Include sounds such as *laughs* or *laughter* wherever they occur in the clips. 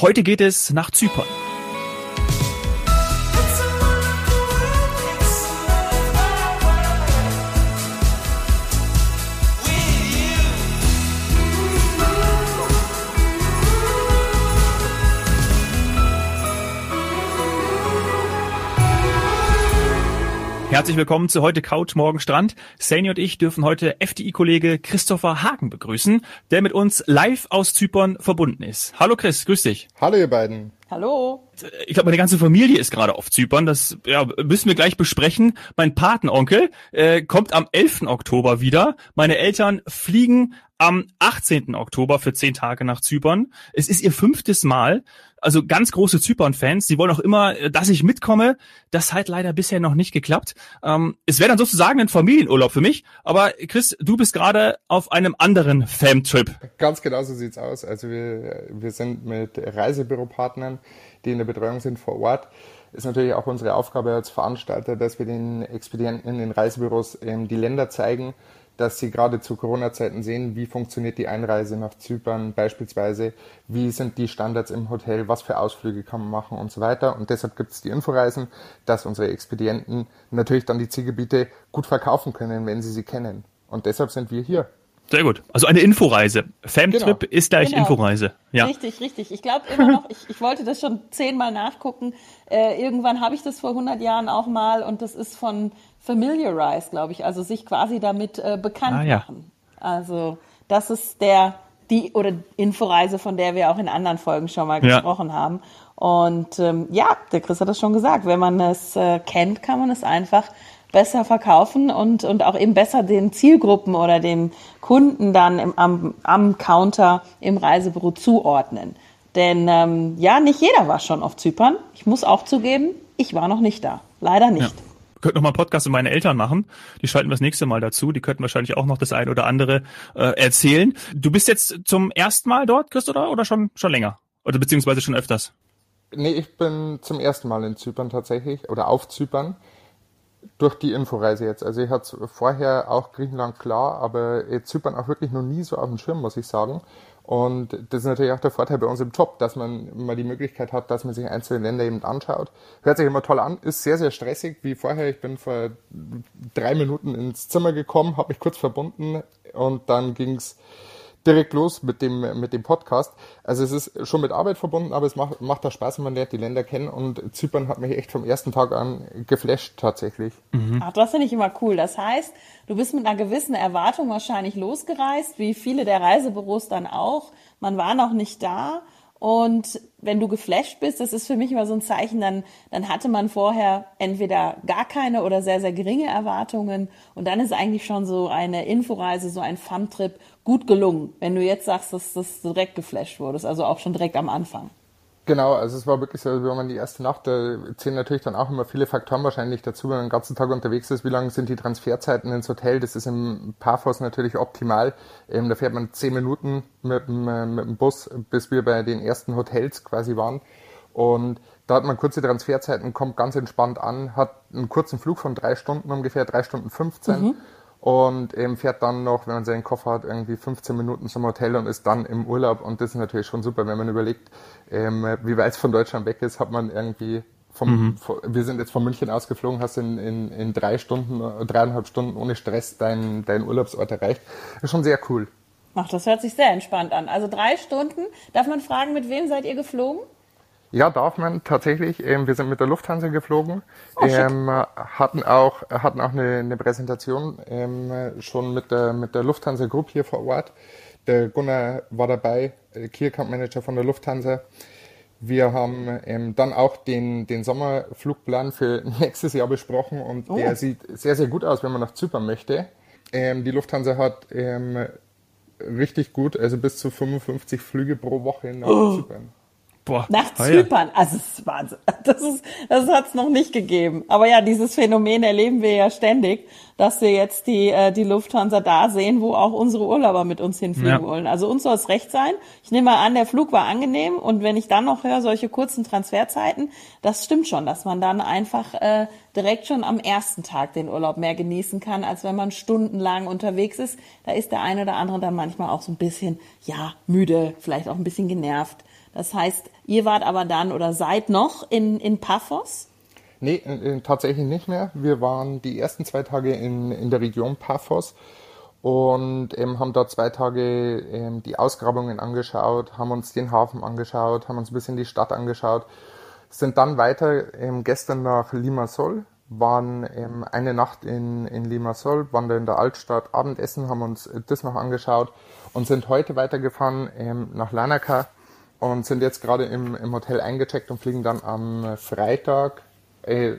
Heute geht es nach Zypern. Herzlich willkommen zu heute Couch, morgen Strand. Sani und ich dürfen heute FDI-Kollege Christopher Hagen begrüßen, der mit uns live aus Zypern verbunden ist. Hallo Chris, grüß dich. Hallo ihr beiden. Hallo. Ich glaube, meine ganze Familie ist gerade auf Zypern. Das ja, müssen wir gleich besprechen. Mein Patenonkel äh, kommt am 11. Oktober wieder. Meine Eltern fliegen am 18. Oktober für zehn Tage nach Zypern. Es ist ihr fünftes Mal. Also ganz große Zypern-Fans. Sie wollen auch immer, äh, dass ich mitkomme. Das hat leider bisher noch nicht geklappt. Ähm, es wäre dann sozusagen ein Familienurlaub für mich. Aber Chris, du bist gerade auf einem anderen Fam-Trip. Ganz genau so sieht's aus. Also wir, wir sind mit Reisebüropartnern, die in der Betreuung sind vor Ort ist natürlich auch unsere Aufgabe als Veranstalter, dass wir den Expedienten in den Reisebüros ähm, die Länder zeigen dass sie gerade zu Corona-Zeiten sehen, wie funktioniert die Einreise nach Zypern beispielsweise, wie sind die Standards im Hotel, was für Ausflüge kann man machen und so weiter. Und deshalb gibt es die Inforeisen, dass unsere Expedienten natürlich dann die Zielgebiete gut verkaufen können, wenn sie sie kennen. Und deshalb sind wir hier. Sehr gut. Also eine Inforeise. Famtrip genau. ist gleich genau. Inforeise. Ja. Richtig, richtig. Ich glaube immer noch, ich, ich wollte das schon zehnmal nachgucken. Äh, irgendwann habe ich das vor 100 Jahren auch mal und das ist von familiarize, glaube ich, also sich quasi damit äh, bekannt ah, ja. machen. Also das ist der die oder Inforeise, von der wir auch in anderen Folgen schon mal ja. gesprochen haben. Und ähm, ja, der Chris hat das schon gesagt, wenn man es äh, kennt, kann man es einfach besser verkaufen und, und auch eben besser den Zielgruppen oder dem Kunden dann im, am, am Counter im Reisebüro zuordnen. Denn ähm, ja, nicht jeder war schon auf Zypern. Ich muss auch zugeben, ich war noch nicht da. Leider nicht. Ja könnte noch mal einen Podcast mit meinen Eltern machen. Die schalten wir das nächste Mal dazu. Die könnten wahrscheinlich auch noch das ein oder andere äh, erzählen. Du bist jetzt zum ersten Mal dort, Chris, oder, oder schon, schon länger? Oder beziehungsweise schon öfters? Nee, ich bin zum ersten Mal in Zypern tatsächlich oder auf Zypern durch die Inforeise jetzt. Also ich hatte vorher auch Griechenland klar, aber Zypern auch wirklich noch nie so auf dem Schirm, muss ich sagen. Und das ist natürlich auch der Vorteil bei uns im Job, dass man mal die Möglichkeit hat, dass man sich einzelne Länder eben anschaut. Hört sich immer toll an, ist sehr, sehr stressig, wie vorher. Ich bin vor drei Minuten ins Zimmer gekommen, habe mich kurz verbunden und dann ging's direkt los mit dem, mit dem Podcast. Also es ist schon mit Arbeit verbunden, aber es macht, macht da Spaß, wenn man lernt die Länder kennen und Zypern hat mich echt vom ersten Tag an geflasht tatsächlich. Mhm. Ach, das finde ich immer cool. Das heißt, du bist mit einer gewissen Erwartung wahrscheinlich losgereist, wie viele der Reisebüros dann auch. Man war noch nicht da und wenn du geflasht bist, das ist für mich immer so ein Zeichen, dann, dann hatte man vorher entweder gar keine oder sehr, sehr geringe Erwartungen. Und dann ist eigentlich schon so eine Inforeise, so ein Fun-Trip gut gelungen, wenn du jetzt sagst, dass das direkt geflasht wurdest, also auch schon direkt am Anfang. Genau, also es war wirklich so, wenn man die erste Nacht, da zählen natürlich dann auch immer viele Faktoren wahrscheinlich dazu, wenn man den ganzen Tag unterwegs ist, wie lang sind die Transferzeiten ins Hotel, das ist im Parfos natürlich optimal. Ähm, da fährt man zehn Minuten mit dem, äh, mit dem Bus, bis wir bei den ersten Hotels quasi waren. Und da hat man kurze Transferzeiten, kommt ganz entspannt an, hat einen kurzen Flug von drei Stunden ungefähr, drei Stunden 15. Mhm und ähm, fährt dann noch, wenn man seinen Koffer hat, irgendwie 15 Minuten zum Hotel und ist dann im Urlaub. Und das ist natürlich schon super, wenn man überlegt, ähm, wie weit es von Deutschland weg ist, hat man irgendwie vom, mhm. wir sind jetzt von München ausgeflogen, hast in, in, in drei Stunden, dreieinhalb Stunden ohne Stress deinen dein Urlaubsort erreicht. Ist schon sehr cool. Ach, das hört sich sehr entspannt an. Also drei Stunden. Darf man fragen, mit wem seid ihr geflogen? Ja, darf man tatsächlich. Ähm, wir sind mit der Lufthansa geflogen, oh, ähm, hatten auch hatten auch eine, eine Präsentation ähm, schon mit der mit der Lufthansa Group hier vor Ort. Der Gunnar war dabei, äh, Key Account Manager von der Lufthansa. Wir haben ähm, dann auch den, den Sommerflugplan für *laughs* nächstes Jahr besprochen und oh. der sieht sehr, sehr gut aus, wenn man nach Zypern möchte. Ähm, die Lufthansa hat ähm, richtig gut, also bis zu 55 Flüge pro Woche nach oh. Zypern. Boah. Nach Zypern. Ja. Also, das ist Wahnsinn. *laughs* Das, ist, das hat es noch nicht gegeben. Aber ja, dieses Phänomen erleben wir ja ständig, dass wir jetzt die, äh, die Lufthansa da sehen, wo auch unsere Urlauber mit uns hinfliegen ja. wollen. Also uns soll es recht sein. Ich nehme mal an, der Flug war angenehm. Und wenn ich dann noch höre, solche kurzen Transferzeiten, das stimmt schon, dass man dann einfach äh, direkt schon am ersten Tag den Urlaub mehr genießen kann, als wenn man stundenlang unterwegs ist. Da ist der eine oder andere dann manchmal auch so ein bisschen, ja, müde, vielleicht auch ein bisschen genervt Das heißt, ihr wart aber dann oder seid noch in, in Paphos? Nee, äh, tatsächlich nicht mehr. Wir waren die ersten zwei Tage in, in der Region Paphos und ähm, haben dort zwei Tage ähm, die Ausgrabungen angeschaut, haben uns den Hafen angeschaut, haben uns ein bisschen die Stadt angeschaut, sind dann weiter ähm, gestern nach Limassol, waren ähm, eine Nacht in, in Limassol, waren da in der Altstadt Abendessen, haben uns das noch angeschaut und sind heute weitergefahren ähm, nach Lanaka und sind jetzt gerade im, im Hotel eingecheckt und fliegen dann am Freitag äh,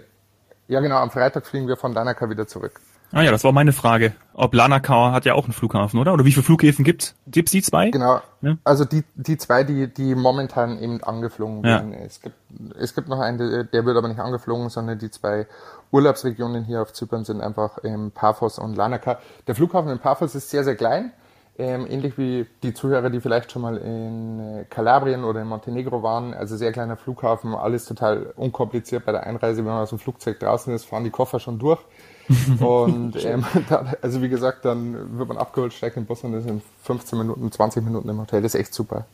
ja, genau, am Freitag fliegen wir von Lanaka wieder zurück. Ah ja, das war meine Frage. Ob Lanaka hat ja auch einen Flughafen, oder? Oder wie viele Flughäfen gibt's? Gibt's die zwei? Genau. Ja. Also die, die zwei, die, die momentan eben angeflogen werden. Ja. Es gibt, es gibt noch einen, der wird aber nicht angeflogen, sondern die zwei Urlaubsregionen hier auf Zypern sind einfach ähm, Paphos und Lanaka. Der Flughafen in Paphos ist sehr, sehr klein. Ähm, ähnlich wie die Zuhörer, die vielleicht schon mal in äh, Kalabrien oder in Montenegro waren. Also sehr kleiner Flughafen, alles total unkompliziert bei der Einreise. Wenn man aus dem Flugzeug draußen ist, fahren die Koffer schon durch. *laughs* und ähm, *laughs* da, also wie gesagt, dann wird man abgeholt, steigt in den Bus und ist in 15 Minuten, 20 Minuten im Hotel. Das ist echt super.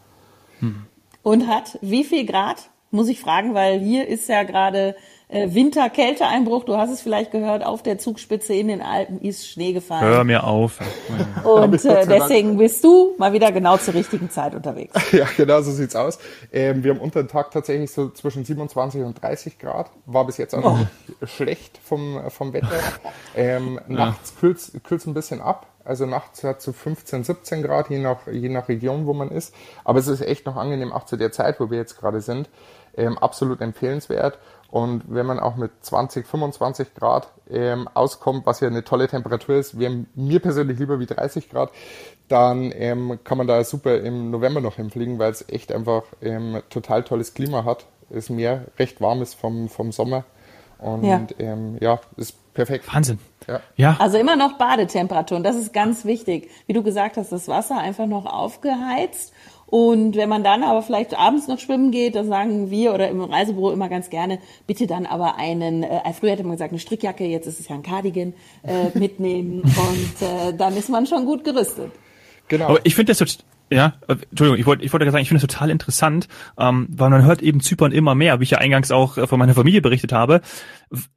Und hat wie viel Grad? Muss ich fragen, weil hier ist ja gerade äh, Winter-Kälteeinbruch. Du hast es vielleicht gehört, auf der Zugspitze in den Alpen ist Schnee gefallen. Hör mir auf. *laughs* Und äh, deswegen bist du mal wieder genau zur richtigen Zeit unterwegs. *laughs* Ja, genau so sieht's aus. Ähm, wir haben unter dem Tag tatsächlich so zwischen 27 und 30 Grad. War bis jetzt auch noch oh. schlecht vom, vom Wetter. *laughs* Ähm, ja. Nachts kühlt es ein bisschen ab. Also nachts hat so 15, 17 Grad, je nach, je nach Region, wo man ist. Aber es ist echt noch angenehm, auch zu der Zeit, wo wir jetzt gerade sind. Ähm, absolut empfehlenswert. Und wenn man auch mit 20, 25 Grad ähm, auskommt, was ja eine tolle Temperatur ist, wäre mir persönlich lieber wie 30 Grad, dann ähm, kann man da super im November noch hinfliegen, weil es echt einfach ähm, total tolles Klima hat. Es Meer recht warm ist vom, vom Sommer. Und ja, ähm, ja ist perfekt. Wahnsinn. Ja. ja. Also immer noch Badetemperatur. Und das ist ganz wichtig. Wie du gesagt hast, das Wasser einfach noch aufgeheizt und wenn man dann aber vielleicht abends noch schwimmen geht, dann sagen wir oder im Reisebüro immer ganz gerne, bitte dann aber einen, äh, früher hätte man gesagt, eine Strickjacke, jetzt ist es ja ein Cardigan, äh, mitnehmen *laughs* und äh, dann ist man schon gut gerüstet. Genau. Aber ich finde das ja, äh, Entschuldigung, ich wollte ich wollte sagen, ich finde das total interessant, ähm, weil man hört eben Zypern immer mehr, wie ich ja eingangs auch äh, von meiner Familie berichtet habe.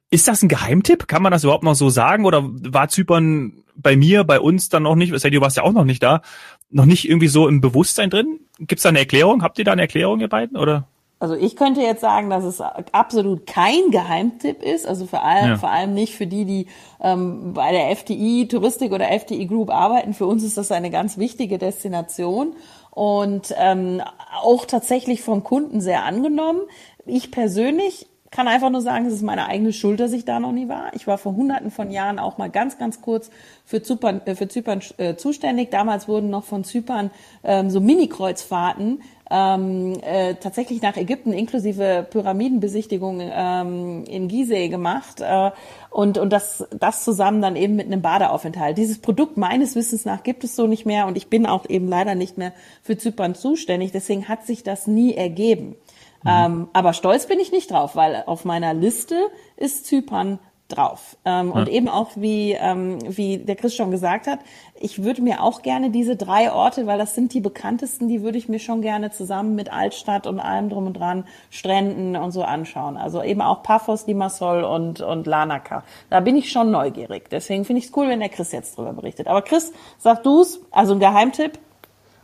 Ist das ein Geheimtipp? Kann man das überhaupt noch so sagen? Oder war Zypern bei mir, bei uns dann noch nicht, du warst ja auch noch nicht da, noch nicht irgendwie so im Bewusstsein drin? Gibt es da eine Erklärung? Habt ihr da eine Erklärung, ihr beiden? Oder? Also ich könnte jetzt sagen, dass es absolut kein Geheimtipp ist, also vor allem, ja. vor allem nicht für die, die ähm, bei der FTI Touristik oder FTI Group arbeiten. Für uns ist das eine ganz wichtige Destination und ähm, auch tatsächlich vom Kunden sehr angenommen. Ich persönlich kann einfach nur sagen, es ist meine eigene Schuld, dass ich da noch nie war. Ich war vor hunderten von Jahren auch mal ganz, ganz kurz für Zypern, äh, für Zypern äh, zuständig. Damals wurden noch von Zypern ähm, so Mini-Kreuzfahrten ähm, äh, tatsächlich nach Ägypten inklusive Pyramidenbesichtigung ähm, in Gizeh gemacht äh, und, und das, das zusammen dann eben mit einem Badeaufenthalt. Dieses Produkt meines Wissens nach gibt es so nicht mehr und ich bin auch eben leider nicht mehr für Zypern zuständig. Deswegen hat sich das nie ergeben. Mhm. Ähm, aber stolz bin ich nicht drauf, weil auf meiner Liste ist Zypern drauf. Ähm, ja. Und eben auch, wie, ähm, wie der Chris schon gesagt hat, ich würde mir auch gerne diese drei Orte, weil das sind die bekanntesten, die würde ich mir schon gerne zusammen mit Altstadt und allem drum und dran, Stränden und so anschauen. Also eben auch Paphos, Limassol und, und Lanaka. Da bin ich schon neugierig. Deswegen finde ich es cool, wenn der Chris jetzt drüber berichtet. Aber Chris, sag du's, also ein Geheimtipp,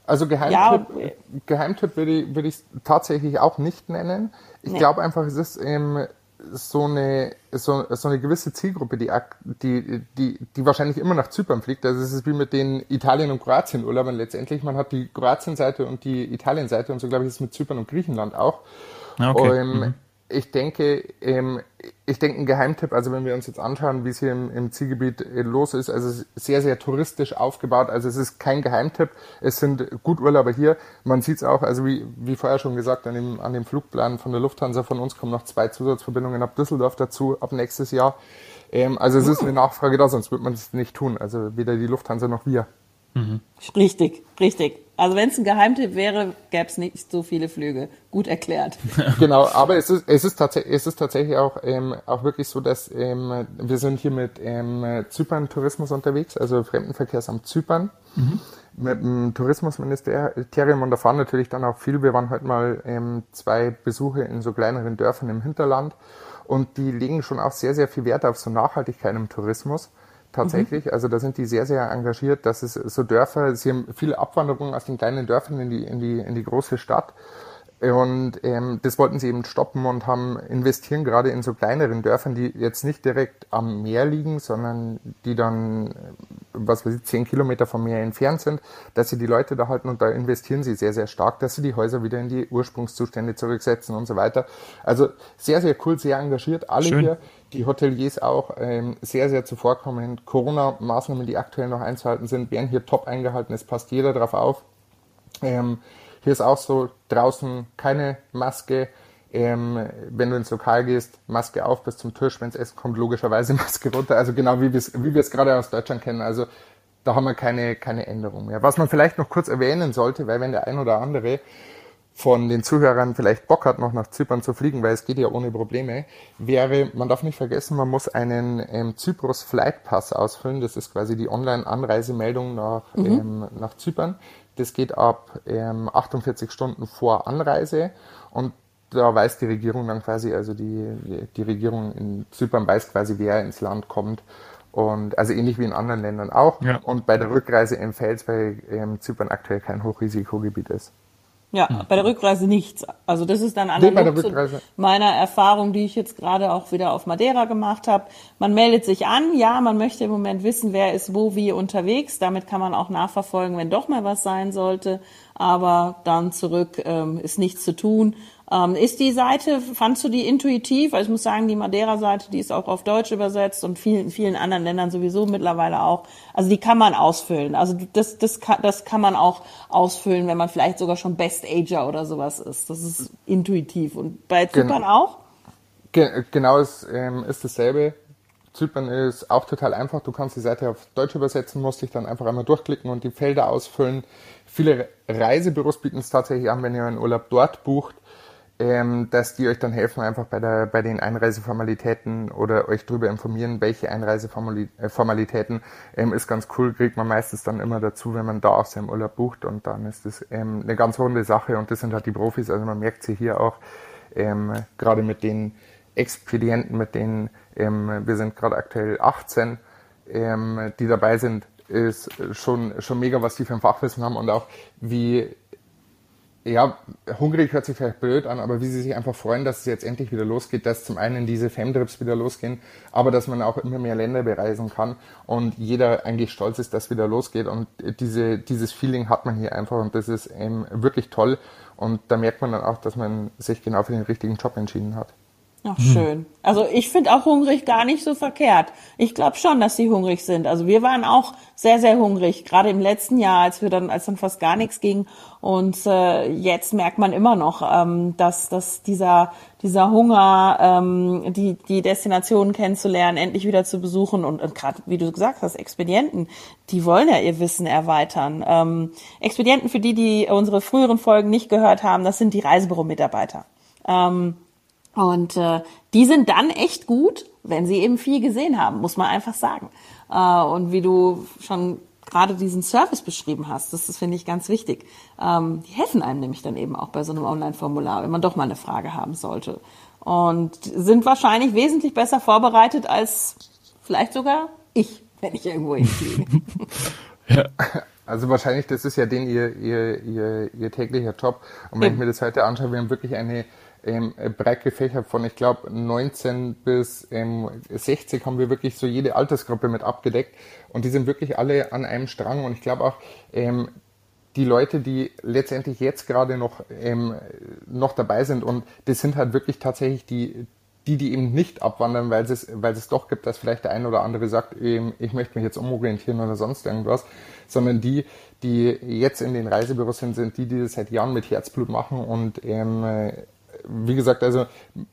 also Geheimtipp, ja, Geheimtipp würde ich, würde ich tatsächlich auch nicht nennen. Ich nee. glaube einfach, es ist ähm, so eine, so, so eine gewisse Zielgruppe, die, die, die, die wahrscheinlich immer nach Zypern fliegt. Also es ist wie mit den Italien- und Kroatien-Urlaubern letztendlich. Man hat die Kroatien-Seite und die Italien-Seite und so glaube ich ist es mit Zypern und Griechenland auch. Ah, okay. Und, mhm ich denke, ähm, ich denke ein Geheimtipp, also wenn wir uns jetzt anschauen, wie es hier im, im Zielgebiet äh, los ist, also es ist sehr, sehr touristisch aufgebaut, also es ist kein Geheimtipp, es sind gut Urlauber hier, man sieht es auch, also wie, wie vorher schon gesagt, an dem, an dem Flugplan von der Lufthansa von uns kommen noch zwei Zusatzverbindungen ab Düsseldorf dazu, ab nächstes Jahr, ähm, also es ist eine Nachfrage da, sonst wird man es nicht tun, also weder die Lufthansa noch wir. Mhm. Richtig, richtig. Also wenn es ein Geheimtipp wäre, gäbe es nicht so viele Flüge. Gut erklärt. *laughs* genau, aber es ist, es ist, tatsächlich, es ist tatsächlich auch, ähm, auch wirklich so, dass ähm, wir sind hier mit ähm, Zypern-Tourismus unterwegs, also Fremdenverkehrsamt Zypern. Mhm. Mit dem Tourismusministerium und da fahren natürlich dann auch viel. Wir waren heute mal ähm, zwei Besuche in so kleineren Dörfern im Hinterland und die legen schon auch sehr, sehr viel Wert auf so Nachhaltigkeit im Tourismus tatsächlich. Mhm. Also da sind die sehr, sehr engagiert. Das ist so Dörfer, sie haben viele Abwanderungen aus den kleinen Dörfern in die, in die, in die große Stadt. Und ähm, das wollten sie eben stoppen und haben investieren gerade in so kleineren Dörfern, die jetzt nicht direkt am Meer liegen, sondern die dann, was weiß ich, zehn Kilometer vom Meer entfernt sind, dass sie die Leute da halten und da investieren sie sehr, sehr stark, dass sie die Häuser wieder in die Ursprungszustände zurücksetzen und so weiter. Also sehr, sehr cool, sehr engagiert, alle Schön. hier, die Hoteliers auch ähm, sehr, sehr zuvorkommend. Corona-Maßnahmen, die aktuell noch einzuhalten sind, werden hier top eingehalten, es passt jeder drauf auf. Ähm, hier ist auch so, draußen keine Maske. Ähm, wenn du ins Lokal gehst, Maske auf bis zum Tisch, wenn es Essen kommt, logischerweise *laughs* Maske runter. Also genau wie wir es wie gerade aus Deutschland kennen. Also da haben wir keine, keine Änderung mehr. Was man vielleicht noch kurz erwähnen sollte, weil wenn der ein oder andere von den Zuhörern vielleicht Bock hat, noch nach Zypern zu fliegen, weil es geht ja ohne Probleme, wäre, man darf nicht vergessen, man muss einen ähm, Zyprus Flight Pass ausfüllen. Das ist quasi die Online-Anreisemeldung nach, mhm. ähm, nach Zypern. Das geht ab ähm, 48 Stunden vor Anreise und da weiß die Regierung dann quasi, also die, die Regierung in Zypern weiß quasi, wer ins Land kommt. Und also ähnlich wie in anderen Ländern auch. Ja. Und bei der Rückreise empfällt es, weil ähm, Zypern aktuell kein Hochrisikogebiet ist. Ja, hm. bei der Rückreise nichts. Also das ist dann analog zu meiner Erfahrung, die ich jetzt gerade auch wieder auf Madeira gemacht habe. Man meldet sich an, ja, man möchte im Moment wissen, wer ist wo wie unterwegs. Damit kann man auch nachverfolgen, wenn doch mal was sein sollte. Aber dann zurück ähm, ist nichts zu tun. Ähm, ist die Seite, fandst du die intuitiv? Also ich muss sagen, die Madeira-Seite, die ist auch auf Deutsch übersetzt und vielen, vielen anderen Ländern sowieso mittlerweile auch. Also die kann man ausfüllen. Also das, das, kann, das kann man auch ausfüllen, wenn man vielleicht sogar schon Best Ager oder sowas ist. Das ist intuitiv. Und bei Zypern genau. auch? Ge genau, es ähm, ist dasselbe. Zypern ist auch total einfach. Du kannst die Seite auf Deutsch übersetzen, musst dich dann einfach einmal durchklicken und die Felder ausfüllen. Viele Reisebüros bieten es tatsächlich an, wenn ihr einen Urlaub dort bucht, ähm, dass die euch dann helfen, einfach bei, der, bei den Einreiseformalitäten oder euch darüber informieren, welche Einreiseformalitäten. Ähm, ist ganz cool, kriegt man meistens dann immer dazu, wenn man da auch seinen Urlaub bucht und dann ist das ähm, eine ganz runde Sache und das sind halt die Profis, also man merkt sie hier auch, ähm, gerade mit den Expedienten, mit denen ähm, wir sind gerade aktuell 18, ähm, die dabei sind, ist schon, schon mega, was die für ein Fachwissen haben und auch wie ja, hungrig hört sich vielleicht blöd an, aber wie sie sich einfach freuen, dass es jetzt endlich wieder losgeht, dass zum einen diese Femtrips wieder losgehen, aber dass man auch immer mehr Länder bereisen kann und jeder eigentlich stolz ist, dass wieder losgeht und diese, dieses Feeling hat man hier einfach und das ist ähm, wirklich toll und da merkt man dann auch, dass man sich genau für den richtigen Job entschieden hat. Ach, schön. Also ich finde auch hungrig gar nicht so verkehrt. Ich glaube schon, dass sie hungrig sind. Also wir waren auch sehr, sehr hungrig, gerade im letzten Jahr, als wir dann, als dann fast gar nichts ging. Und äh, jetzt merkt man immer noch, ähm, dass, dass dieser, dieser Hunger, ähm, die, die Destinationen kennenzulernen, endlich wieder zu besuchen und, und gerade, wie du gesagt hast, Expedienten, die wollen ja ihr Wissen erweitern. Ähm, Expedienten, für die, die unsere früheren Folgen nicht gehört haben, das sind die Reisebüro-Mitarbeiter. Ähm, und äh, die sind dann echt gut, wenn sie eben viel gesehen haben, muss man einfach sagen. Äh, und wie du schon gerade diesen Service beschrieben hast, das, das finde ich ganz wichtig. Ähm, die helfen einem nämlich dann eben auch bei so einem Online-Formular, wenn man doch mal eine Frage haben sollte. Und sind wahrscheinlich wesentlich besser vorbereitet als vielleicht sogar ich, wenn ich irgendwo hinfliege. *laughs* ja. Also wahrscheinlich, das ist ja den ihr, ihr, ihr, ihr täglicher Job. Und wenn Eben. ich mir das heute anschaue, wir haben wirklich eine ähm, breit gefächert von, ich glaube, 19 bis ähm, 60 haben wir wirklich so jede Altersgruppe mit abgedeckt. Und die sind wirklich alle an einem Strang. Und ich glaube auch, ähm, die Leute, die letztendlich jetzt gerade noch, ähm, noch dabei sind und das sind halt wirklich tatsächlich die, die, die eben nicht abwandern, weil es, weil es doch gibt, dass vielleicht der ein oder andere sagt, ähm, ich möchte mich jetzt umorientieren oder sonst irgendwas, sondern die, die jetzt in den Reisebüros sind, sind die, die das seit Jahren mit Herzblut machen und ähm, wie gesagt, also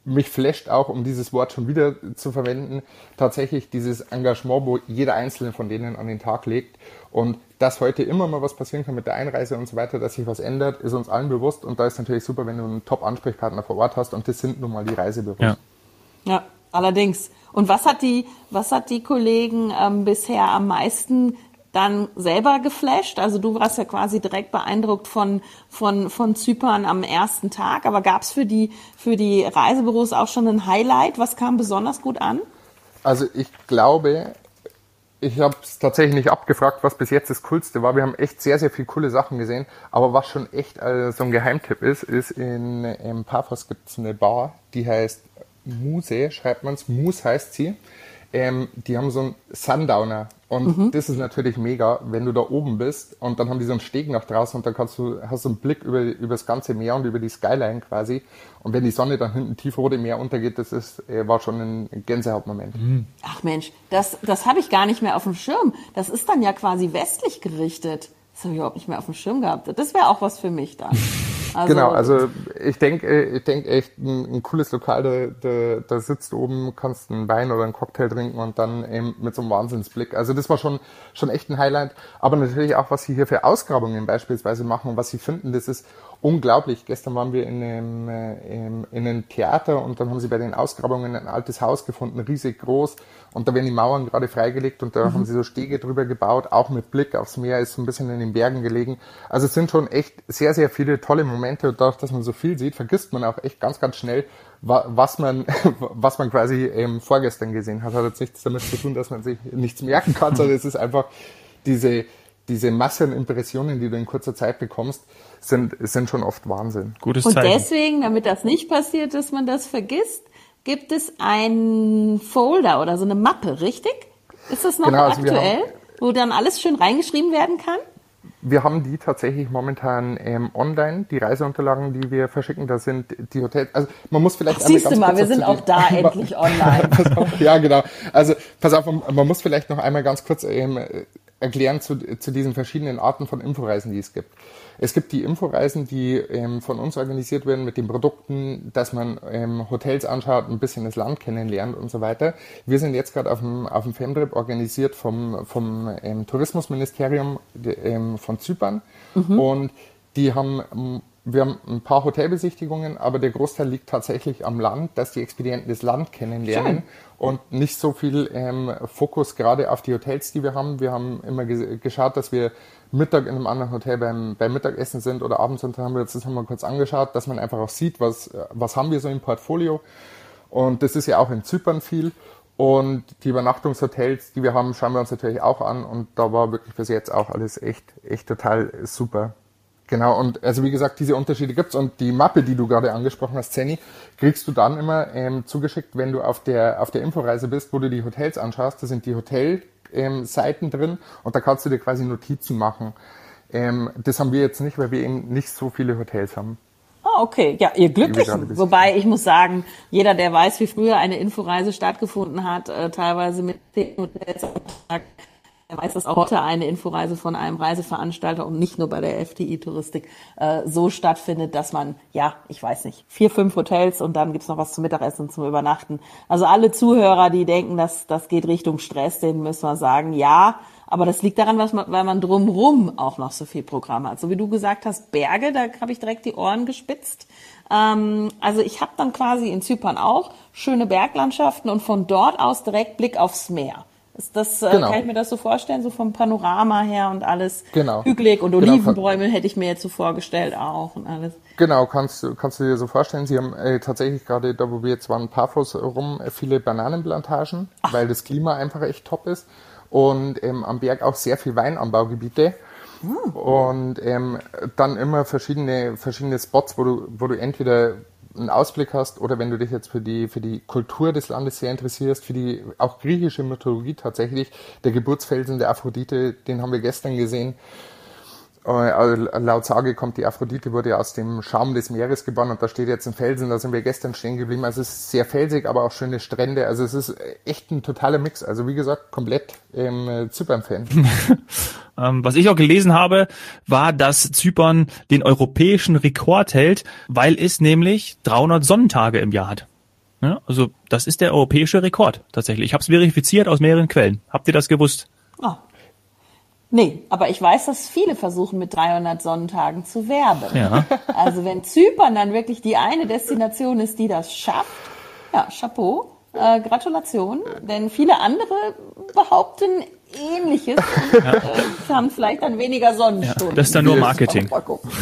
mich flasht auch, um dieses Wort schon wieder zu verwenden, tatsächlich dieses Engagement, wo jeder Einzelne von denen an den Tag legt. Und dass heute immer mal was passieren kann mit der Einreise und so weiter, dass sich was ändert, ist uns allen bewusst. Und da ist natürlich super, wenn du einen Top-Ansprechpartner vor Ort hast. Und das sind nun mal die Reisebüros. Ja, ja allerdings. Und was hat die, was hat die Kollegen ähm, bisher am meisten dann selber geflasht? Also du warst ja quasi direkt beeindruckt von, von, von Zypern am ersten Tag, aber gab es für die, für die Reisebüros auch schon ein Highlight? Was kam besonders gut an? Also ich glaube, ich habe es tatsächlich nicht abgefragt, was bis jetzt das Coolste war. Wir haben echt sehr, sehr viele coole Sachen gesehen. Aber was schon echt äh, so ein Geheimtipp ist, ist in, in Paphos gibt es eine Bar, die heißt Muse, schreibt man es. Muse heißt sie ähm, die haben so einen Sundowner. Und mhm. das ist natürlich mega, wenn du da oben bist und dann haben die so einen Steg nach draußen und dann kannst du, hast du einen Blick über, über das ganze Meer und über die Skyline quasi. Und wenn die Sonne dann hinten tief rot im Meer untergeht, das ist, äh, war schon ein Gänsehautmoment. Mhm. Ach Mensch, das, das habe ich gar nicht mehr auf dem Schirm. Das ist dann ja quasi westlich gerichtet. Das habe ich überhaupt nicht mehr auf dem Schirm gehabt. Das wäre auch was für mich dann. *laughs* *laughs* Also, genau, also ich denke äh, ich denk echt ein, ein cooles Lokal, da, da, sitzt du oben, kannst einen Wein oder einen Cocktail trinken und dann eben mit so einem Wahnsinnsblick. Also das war schon, schon echt ein Highlight. Aber natürlich auch, was sie hier für Ausgrabungen beispielsweise machen und was sie finden, das ist unglaublich. Gestern waren wir in einem, äh, in einem Theater und dann haben sie bei den Ausgrabungen ein altes Haus gefunden, riesig groß. Und da werden die Mauern gerade freigelegt und da mhm. haben sie so Stege drüber gebaut, auch mit Blick aufs Meer, ist so ein bisschen in den Bergen gelegen. Also es sind schon echt sehr, sehr viele tolle Momente und dadurch, dass man so viel sieht, vergisst man auch echt ganz, ganz schnell, was man, *laughs* was man quasi ähm, vorgestern gesehen hat. Hat jetzt nichts damit zu tun, dass man sich nichts merken kann, sondern es ist einfach diese, diese Masse an Impressionen, die du in kurzer Zeit bekommst, sind, sind schon oft Wahnsinn. Gutes Zeichen. Und deswegen, damit das nicht passiert, dass man das vergisst, gibt es ein Folder oder so eine Mappe, richtig? Ist das noch genau, also aktuell, haben, wo dann alles schön reingeschrieben werden kann? Wir haben die tatsächlich momentan ähm, online, die Reiseunterlagen, die wir verschicken, da sind die Hotels, also man muss vielleicht Ach, siehst du mal, wir sind auch da *laughs* endlich online. *laughs* ja, genau. Also pass auf, man muss vielleicht noch einmal ganz kurz ähm, erklären zu, zu diesen verschiedenen Arten von Inforeisen, die es gibt. Es gibt die Inforeisen, die ähm, von uns organisiert werden mit den Produkten, dass man ähm, Hotels anschaut, ein bisschen das Land kennenlernt und so weiter. Wir sind jetzt gerade auf dem, auf dem Femtrip organisiert vom, vom ähm, Tourismusministerium ähm, von Zypern mhm. und die haben wir haben ein paar Hotelbesichtigungen, aber der Großteil liegt tatsächlich am Land, dass die Expedienten das Land kennenlernen Schön. und nicht so viel ähm, Fokus gerade auf die Hotels, die wir haben. Wir haben immer geschaut, dass wir Mittag in einem anderen Hotel beim, beim Mittagessen sind oder abends und haben wir uns das nochmal kurz angeschaut, dass man einfach auch sieht, was, was haben wir so im Portfolio. Und das ist ja auch in Zypern viel. Und die Übernachtungshotels, die wir haben, schauen wir uns natürlich auch an. Und da war wirklich bis jetzt auch alles echt, echt total super. Genau, und also wie gesagt, diese Unterschiede gibt's und die Mappe, die du gerade angesprochen hast, Zenny, kriegst du dann immer ähm, zugeschickt, wenn du auf der, auf der Inforeise bist, wo du die Hotels anschaust. Da sind die Hotel, ähm, Seiten drin und da kannst du dir quasi Notizen machen. Ähm, das haben wir jetzt nicht, weil wir eben nicht so viele Hotels haben. Ah, okay. Ja, ihr Glücklichen. Wobei ich muss sagen, jeder, der weiß, wie früher eine Inforeise stattgefunden hat, äh, teilweise mit zehn Hotels am Tag, er weiß, dass auch heute eine Inforeise von einem Reiseveranstalter und nicht nur bei der FTI-Touristik äh, so stattfindet, dass man, ja, ich weiß nicht, vier, fünf Hotels und dann gibt's noch was zum Mittagessen und zum Übernachten. Also alle Zuhörer, die denken, dass das geht Richtung Stress, denen müssen wir sagen, ja, aber das liegt daran, was man, weil man drumrum auch noch so viel Programm hat. So wie du gesagt hast, Berge, da habe ich direkt die Ohren gespitzt. Ähm, also ich habe dann quasi in Zypern auch schöne Berglandschaften und von dort aus direkt Blick aufs Meer. Ist das, äh, genau. kann ich mir das so vorstellen, so vom Panorama her und alles genau. hügelig und genau. Olivenbäume hätte ich mir jetzt so vorgestellt auch und alles. Genau, kannst, kannst du dir so vorstellen. Sie haben äh, tatsächlich gerade da, wo wir jetzt waren, Paphos rum, äh, viele Bananenplantagen, Ach. weil das Klima einfach echt top ist und ähm, am Berg auch sehr viel Weinanbaugebiete. Hm. Und ähm, dann immer verschiedene, verschiedene Spots, wo du, wo du entweder einen Ausblick hast oder wenn du dich jetzt für die, für die Kultur des Landes sehr interessierst, für die auch griechische Mythologie tatsächlich, der Geburtsfelsen der Aphrodite, den haben wir gestern gesehen. Äh, laut Sage kommt die Aphrodite, wurde aus dem Schaum des Meeres geboren und da steht jetzt ein Felsen, da sind wir gestern stehen geblieben. Also es ist sehr felsig, aber auch schöne Strände. Also es ist echt ein totaler Mix. Also wie gesagt, komplett ähm, Zypern-Fan. *laughs* ähm, was ich auch gelesen habe, war, dass Zypern den europäischen Rekord hält, weil es nämlich 300 Sonnentage im Jahr hat. Also das ist der europäische Rekord tatsächlich. Ich habe es verifiziert aus mehreren Quellen. Habt ihr das gewusst? Nee, aber ich weiß, dass viele versuchen, mit 300 Sonnentagen zu werben. Ja. *laughs* Also wenn Zypern dann wirklich die eine Destination ist, die das schafft, ja, Chapeau, äh, Gratulation. Denn viele andere behaupten, ähnliches *laughs* ja. äh, haben vielleicht dann weniger Sonnenstunden. Ja, das ist dann nur Marketing.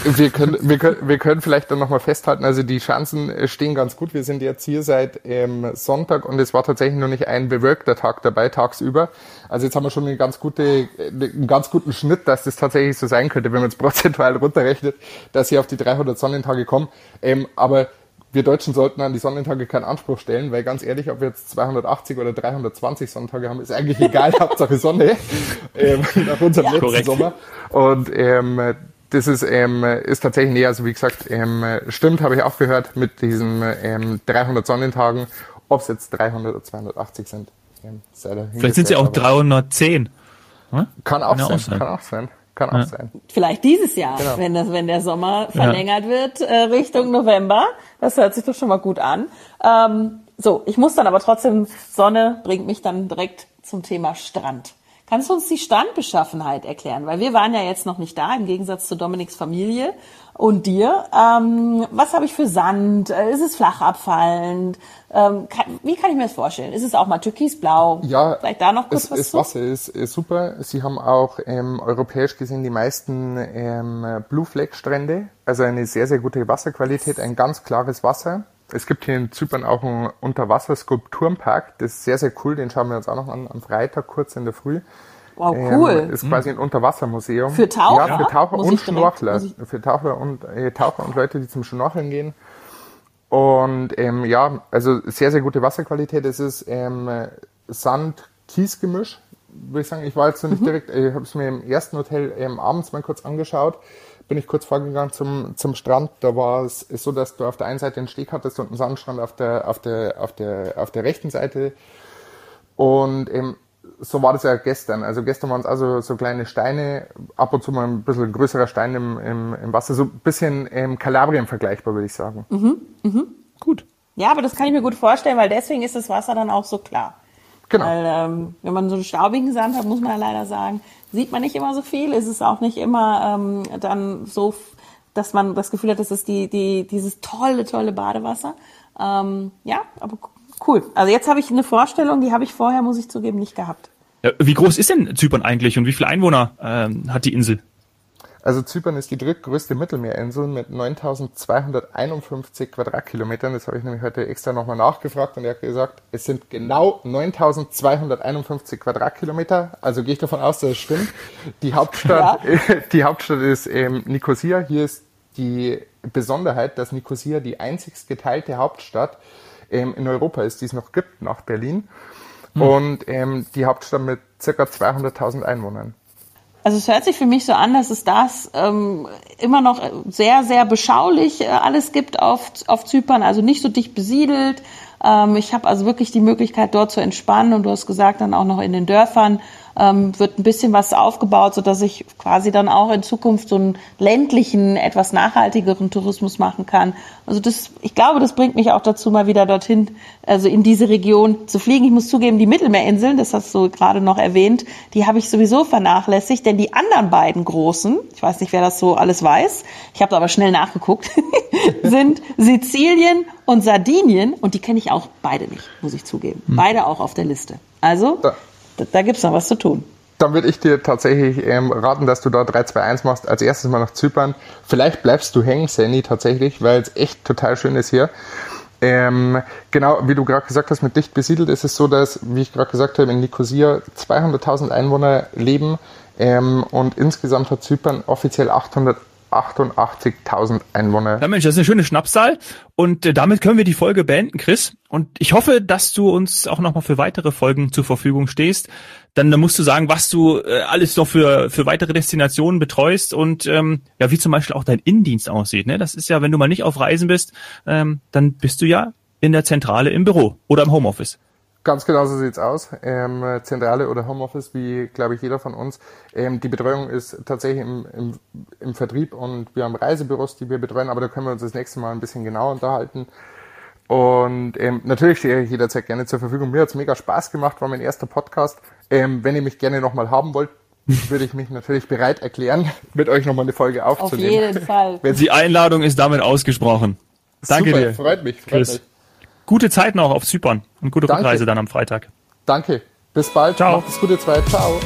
Wir können, wir können, wir können vielleicht dann nochmal festhalten, also die Chancen stehen ganz gut. Wir sind jetzt hier seit ähm, Sonntag und es war tatsächlich noch nicht ein bewölkter Tag dabei, tagsüber. Also jetzt haben wir schon eine ganz gute, einen ganz guten Schnitt, dass das tatsächlich so sein könnte, wenn man es *laughs* prozentual runterrechnet, dass sie auf die 300 Sonnentage kommen. Ähm, aber wir Deutschen sollten an die Sonnentage keinen Anspruch stellen, weil ganz ehrlich, ob wir jetzt 280 oder 320 Sonnentage haben, ist eigentlich egal, *laughs* Hauptsache Sonne, *laughs* ähm, nach unserem ja, letzten korrekt. Sommer. Und ähm, das ist, ähm, ist tatsächlich näher, also wie gesagt, ähm, stimmt, habe ich auch gehört, mit diesen ähm, 300 Sonnentagen, ob es jetzt 300 oder 280 sind. Ähm, Vielleicht sind sie auch 310. Hm? Kann auch sein, sein, kann auch sein. Kann auch ja. sein. Vielleicht dieses Jahr, genau. wenn, das, wenn der Sommer verlängert ja. wird äh, Richtung November. Das hört sich doch schon mal gut an. Ähm, so, ich muss dann aber trotzdem, Sonne bringt mich dann direkt zum Thema Strand. Kannst du uns die Strandbeschaffenheit erklären? Weil wir waren ja jetzt noch nicht da, im Gegensatz zu Dominiks Familie und dir. Ähm, was habe ich für Sand? Äh, ist es flach abfallend? Ähm, kann, wie kann ich mir das vorstellen? Ist es auch mal türkisblau? Ja, Vielleicht da noch kurz es, was ist Wasser ist, ist super. Sie haben auch ähm, europäisch gesehen die meisten ähm, Blue Flag Strände, also eine sehr, sehr gute Wasserqualität, ein ganz klares Wasser. Es gibt hier in Zypern auch einen Unterwasserskulpturenpark, das ist sehr, sehr cool, den schauen wir uns auch noch an am Freitag kurz in der Früh. Wow, cool. Ähm, ist quasi ein Unterwassermuseum. Für Taucher? Ja, für Taucher und Schnorchler. Für Taucher und, äh, Taucher und Leute, die zum Schnorcheln gehen. Und ähm, ja, also sehr, sehr gute Wasserqualität. Es ist ähm, Sand-Kies-Gemisch, würde ich sagen. Ich war jetzt noch nicht mhm. direkt, ich habe es mir im ersten Hotel ähm, abends mal kurz angeschaut. Bin ich kurz vorgegangen zum, zum Strand. Da war es so, dass du auf der einen Seite einen Steg hattest und einen Sandstrand auf der, auf der, auf der, auf der rechten Seite. Und ähm, so war das ja gestern. Also gestern waren es also so kleine Steine, ab und zu mal ein bisschen größerer Stein im, im, im Wasser, so ein bisschen ähm, Kalabrien vergleichbar, würde ich sagen. Mhm, mhm. Gut. Ja, aber das kann ich mir gut vorstellen, weil deswegen ist das Wasser dann auch so klar. Genau. Weil ähm, wenn man so einen staubigen Sand hat, muss man ja leider sagen, sieht man nicht immer so viel. Ist es auch nicht immer ähm, dann so, dass man das Gefühl hat, das ist die, die, dieses tolle, tolle Badewasser. Ähm, ja, aber cool. Also jetzt habe ich eine Vorstellung, die habe ich vorher, muss ich zugeben, nicht gehabt. Wie groß ist denn Zypern eigentlich und wie viele Einwohner ähm, hat die Insel? Also Zypern ist die drittgrößte Mittelmeerinsel mit 9.251 Quadratkilometern. Das habe ich nämlich heute extra nochmal nachgefragt und er hat gesagt, es sind genau 9.251 Quadratkilometer. Also gehe ich davon aus, dass es stimmt. Die Hauptstadt, *laughs* ja. *laughs* die Hauptstadt ist ähm, Nicosia. Hier ist die Besonderheit, dass Nicosia die einzigst geteilte Hauptstadt ähm, in Europa ist, die es noch gibt, nach Berlin. Hm. Und ähm, die Hauptstadt mit circa 200.000 Einwohnern. Also es hört sich für mich so an, dass es das ähm, immer noch sehr, sehr beschaulich äh, alles gibt auf, auf Zypern, also nicht so dicht besiedelt. Ähm, ich habe also wirklich die Möglichkeit, dort zu entspannen und du hast gesagt, dann auch noch in den Dörfern ähm, wird ein bisschen was aufgebaut, so dass ich quasi dann auch in Zukunft so einen ländlichen, etwas nachhaltigeren Tourismus machen kann. Also das, ich glaube, das bringt mich auch dazu, mal wieder dorthin, also in diese Region zu fliegen. Ich muss zugeben, die Mittelmeerinseln, das hast du gerade noch erwähnt, die habe ich sowieso vernachlässigt, denn die anderen beiden großen, ich weiß nicht, wer das so alles weiß, ich habe aber schnell nachgeguckt, *laughs* sind Sizilien und Sardinien und die kenne ich auch beide nicht, muss ich zugeben. Hm. Beide auch auf der Liste. Also, da, da gibt es noch was zu tun. Dann würde ich dir tatsächlich ähm, raten, dass du da 3-2-1 machst. Als erstes mal nach Zypern. Vielleicht bleibst du hängen, Sandy, tatsächlich, weil es echt total schön ist hier. Ähm, genau, wie du gerade gesagt hast, mit dicht besiedelt ist es so, dass, wie ich gerade gesagt habe, in Nicosia 200.000 Einwohner leben ähm, und insgesamt hat Zypern offiziell 800 88.000 Einwohner. Ja Mensch, das ist eine schöne Schnapszahl und äh, damit können wir die Folge beenden, Chris. Und ich hoffe, dass du uns auch nochmal für weitere Folgen zur Verfügung stehst. Dann, dann musst du sagen, was du äh, alles noch für, für weitere Destinationen betreust und ähm, ja, wie zum Beispiel auch dein Innendienst aussieht. Ne? Das ist ja, wenn du mal nicht auf Reisen bist, ähm, dann bist du ja in der Zentrale im Büro oder im Homeoffice. Ganz genau so sieht's aus. Ähm, Zentrale oder Homeoffice, wie glaube ich jeder von uns. Ähm, die Betreuung ist tatsächlich im, im, im, Vertrieb und wir haben Reisebüros, die wir betreuen, aber da können wir uns das nächste Mal ein bisschen genauer unterhalten. Und ähm, natürlich stehe ich jederzeit gerne zur Verfügung. Mir hat's mega Spaß gemacht, war mein erster Podcast. Ähm, wenn ihr mich gerne nochmal haben wollt, *laughs* würde ich mich natürlich bereit erklären, mit euch nochmal eine Folge aufzunehmen. Auf jeden Fall. Die Einladung ist damit ausgesprochen. Danke Super, dir. Freut mich, freut Chris. mich. Gute Zeit noch auf Zypern und gute Danke. Rückreise dann am Freitag. Danke. Bis bald. Ciao. Macht es gute Zeit. Ciao.